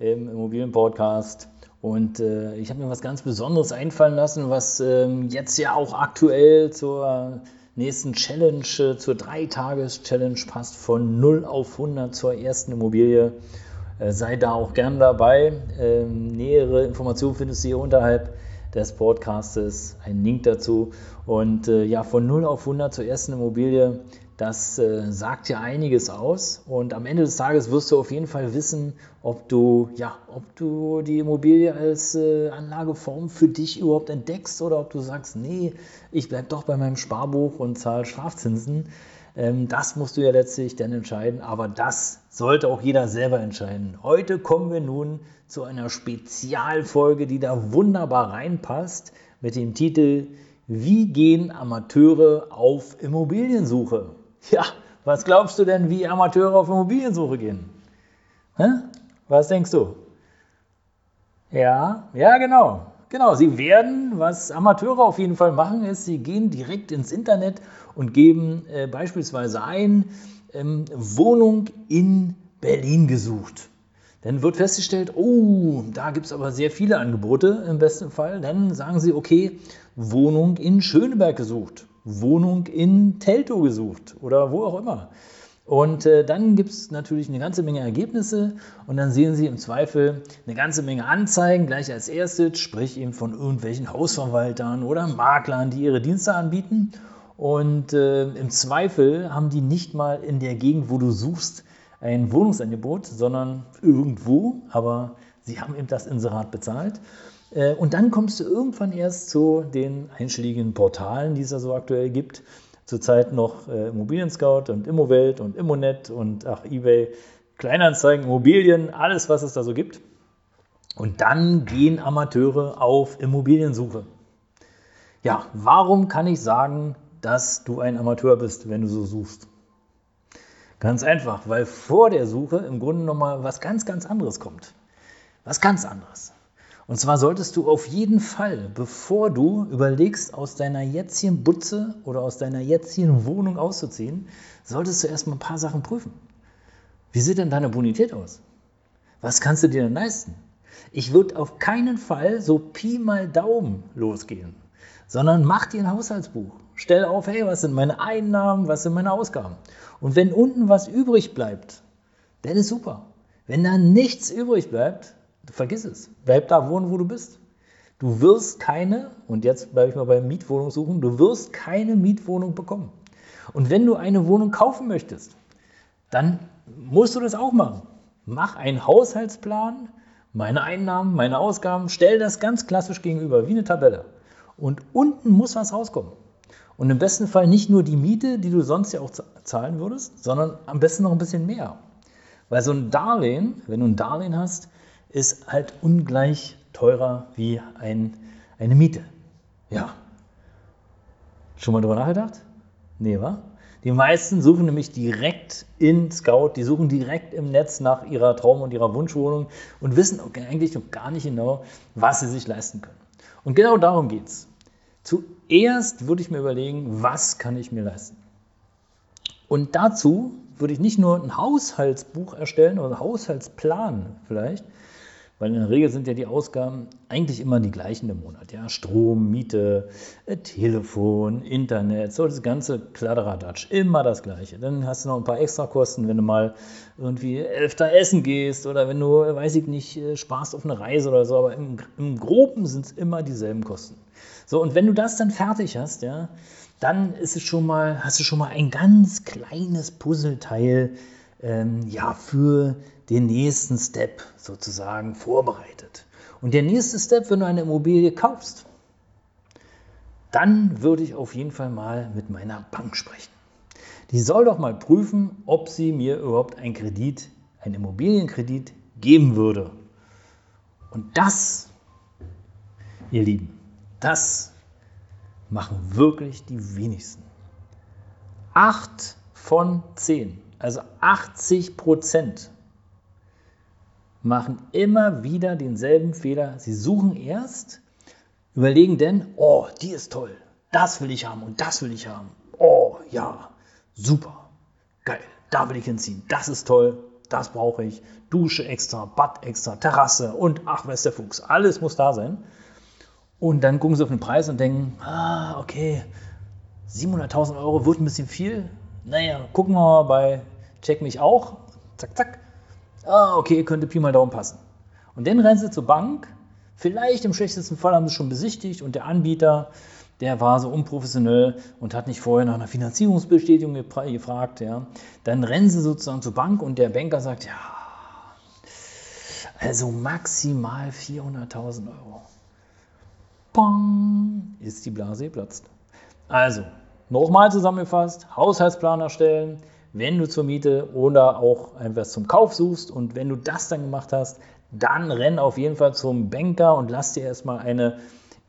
im Immobilienpodcast. Und äh, ich habe mir was ganz Besonderes einfallen lassen, was ähm, jetzt ja auch aktuell zur nächsten Challenge, äh, zur Dreitages-Challenge passt, von 0 auf 100 zur ersten Immobilie. Äh, sei da auch gern dabei. Ähm, nähere Informationen findest du hier unterhalb des Podcastes, einen Link dazu. Und äh, ja, von 0 auf 100 zur ersten Immobilie das äh, sagt ja einiges aus und am Ende des Tages wirst du auf jeden Fall wissen, ob du, ja, ob du die Immobilie als äh, Anlageform für dich überhaupt entdeckst oder ob du sagst, nee, ich bleibe doch bei meinem Sparbuch und zahle Strafzinsen. Ähm, das musst du ja letztlich dann entscheiden, aber das sollte auch jeder selber entscheiden. Heute kommen wir nun zu einer Spezialfolge, die da wunderbar reinpasst mit dem Titel Wie gehen Amateure auf Immobiliensuche? Ja, was glaubst du denn, wie Amateure auf Immobiliensuche gehen? Hä? Was denkst du? Ja, ja, genau. Genau, sie werden, was Amateure auf jeden Fall machen, ist, sie gehen direkt ins Internet und geben äh, beispielsweise ein, ähm, Wohnung in Berlin gesucht. Dann wird festgestellt, oh, da gibt es aber sehr viele Angebote im besten Fall. Dann sagen sie, okay, Wohnung in Schöneberg gesucht. Wohnung in Teltow gesucht oder wo auch immer. Und äh, dann gibt es natürlich eine ganze Menge Ergebnisse und dann sehen Sie im Zweifel eine ganze Menge Anzeigen gleich als erstes, sprich eben von irgendwelchen Hausverwaltern oder Maklern, die ihre Dienste anbieten. Und äh, im Zweifel haben die nicht mal in der Gegend, wo du suchst, ein Wohnungsangebot, sondern irgendwo, aber sie haben eben das Inserat bezahlt. Äh, und dann kommst du irgendwann erst zu den einschlägigen Portalen, die es da so aktuell gibt. Zurzeit noch äh, Immobilien Scout und Immowelt und Immonet und ach, eBay, Kleinanzeigen, Immobilien, alles, was es da so gibt. Und dann gehen Amateure auf Immobiliensuche. Ja, warum kann ich sagen, dass du ein Amateur bist, wenn du so suchst? Ganz einfach, weil vor der Suche im Grunde nochmal was ganz, ganz anderes kommt. Was ganz anderes. Und zwar solltest du auf jeden Fall, bevor du überlegst, aus deiner jetzigen Butze oder aus deiner jetzigen Wohnung auszuziehen, solltest du erstmal ein paar Sachen prüfen. Wie sieht denn deine Bonität aus? Was kannst du dir denn leisten? Ich würde auf keinen Fall so Pi mal Daumen losgehen, sondern mach dir ein Haushaltsbuch. Stell auf, hey, was sind meine Einnahmen, was sind meine Ausgaben? Und wenn unten was übrig bleibt, dann ist super. Wenn da nichts übrig bleibt, vergiss es. Bleib da wohnen, wo du bist. Du wirst keine, und jetzt bleibe ich mal bei Mietwohnung suchen, du wirst keine Mietwohnung bekommen. Und wenn du eine Wohnung kaufen möchtest, dann musst du das auch machen. Mach einen Haushaltsplan, meine Einnahmen, meine Ausgaben, stell das ganz klassisch gegenüber, wie eine Tabelle. Und unten muss was rauskommen. Und im besten Fall nicht nur die Miete, die du sonst ja auch zahlen würdest, sondern am besten noch ein bisschen mehr. Weil so ein Darlehen, wenn du ein Darlehen hast, ist halt ungleich teurer wie ein, eine Miete. Ja. Schon mal drüber nachgedacht? Nee, wa? Die meisten suchen nämlich direkt in Scout, die suchen direkt im Netz nach ihrer Traum- und ihrer Wunschwohnung und wissen eigentlich noch gar nicht genau, was sie sich leisten können. Und genau darum geht es. Zuerst würde ich mir überlegen, was kann ich mir leisten? Und dazu würde ich nicht nur ein Haushaltsbuch erstellen oder einen Haushaltsplan vielleicht, weil in der Regel sind ja die Ausgaben eigentlich immer die gleichen im Monat. Ja? Strom, Miete, äh, Telefon, Internet, so das ganze Kladderadatsch, immer das Gleiche. Dann hast du noch ein paar Extrakosten, wenn du mal irgendwie öfter essen gehst oder wenn du, weiß ich nicht, äh, sparst auf eine Reise oder so. Aber im, im Groben sind es immer dieselben Kosten. So, und wenn du das dann fertig hast, ja, dann ist es schon mal, hast du schon mal ein ganz kleines Puzzleteil ähm, ja, für den nächsten Step sozusagen vorbereitet. Und der nächste Step, wenn du eine Immobilie kaufst, dann würde ich auf jeden Fall mal mit meiner Bank sprechen. Die soll doch mal prüfen, ob sie mir überhaupt einen Kredit, einen Immobilienkredit geben würde. Und das, ihr Lieben, das machen wirklich die wenigsten. Acht von zehn, also 80 Prozent, machen immer wieder denselben Fehler. Sie suchen erst, überlegen denn, oh, die ist toll, das will ich haben und das will ich haben. Oh, ja, super, geil, da will ich hinziehen, das ist toll, das brauche ich. Dusche extra, Bad extra, Terrasse und ach, weiß der Fuchs, alles muss da sein. Und dann gucken sie auf den Preis und denken, ah, okay, 700.000 Euro wird ein bisschen viel. Naja, gucken wir mal bei Check mich auch. Zack, zack. Ah, okay, könnte Pi mal Daumen passen. Und dann rennen sie zur Bank. Vielleicht im schlechtesten Fall haben sie schon besichtigt und der Anbieter, der war so unprofessionell und hat nicht vorher nach einer Finanzierungsbestätigung gefragt. Ja. Dann rennen sie sozusagen zur Bank und der Banker sagt, ja, also maximal 400.000 Euro. Pong, ist die Blase geplatzt. Also, nochmal zusammengefasst, Haushaltsplan erstellen, wenn du zur Miete oder auch etwas zum Kauf suchst und wenn du das dann gemacht hast, dann renn auf jeden Fall zum Banker und lass dir erstmal eine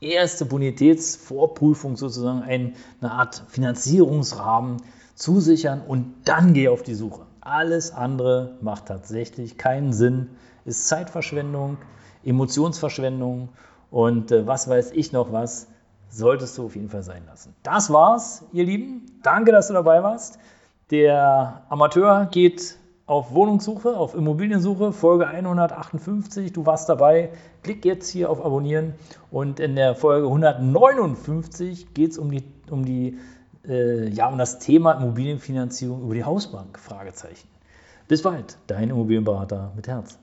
erste Bonitätsvorprüfung sozusagen, eine Art Finanzierungsrahmen zusichern und dann geh auf die Suche. Alles andere macht tatsächlich keinen Sinn, ist Zeitverschwendung, Emotionsverschwendung und äh, was weiß ich noch was, solltest du auf jeden Fall sein lassen. Das war's, ihr Lieben. Danke, dass du dabei warst. Der Amateur geht auf Wohnungssuche, auf Immobiliensuche, Folge 158. Du warst dabei. Klick jetzt hier auf Abonnieren. Und in der Folge 159 geht es um, die, um, die, äh, ja, um das Thema Immobilienfinanzierung über die Hausbank. Fragezeichen. Bis bald, dein Immobilienberater mit Herz.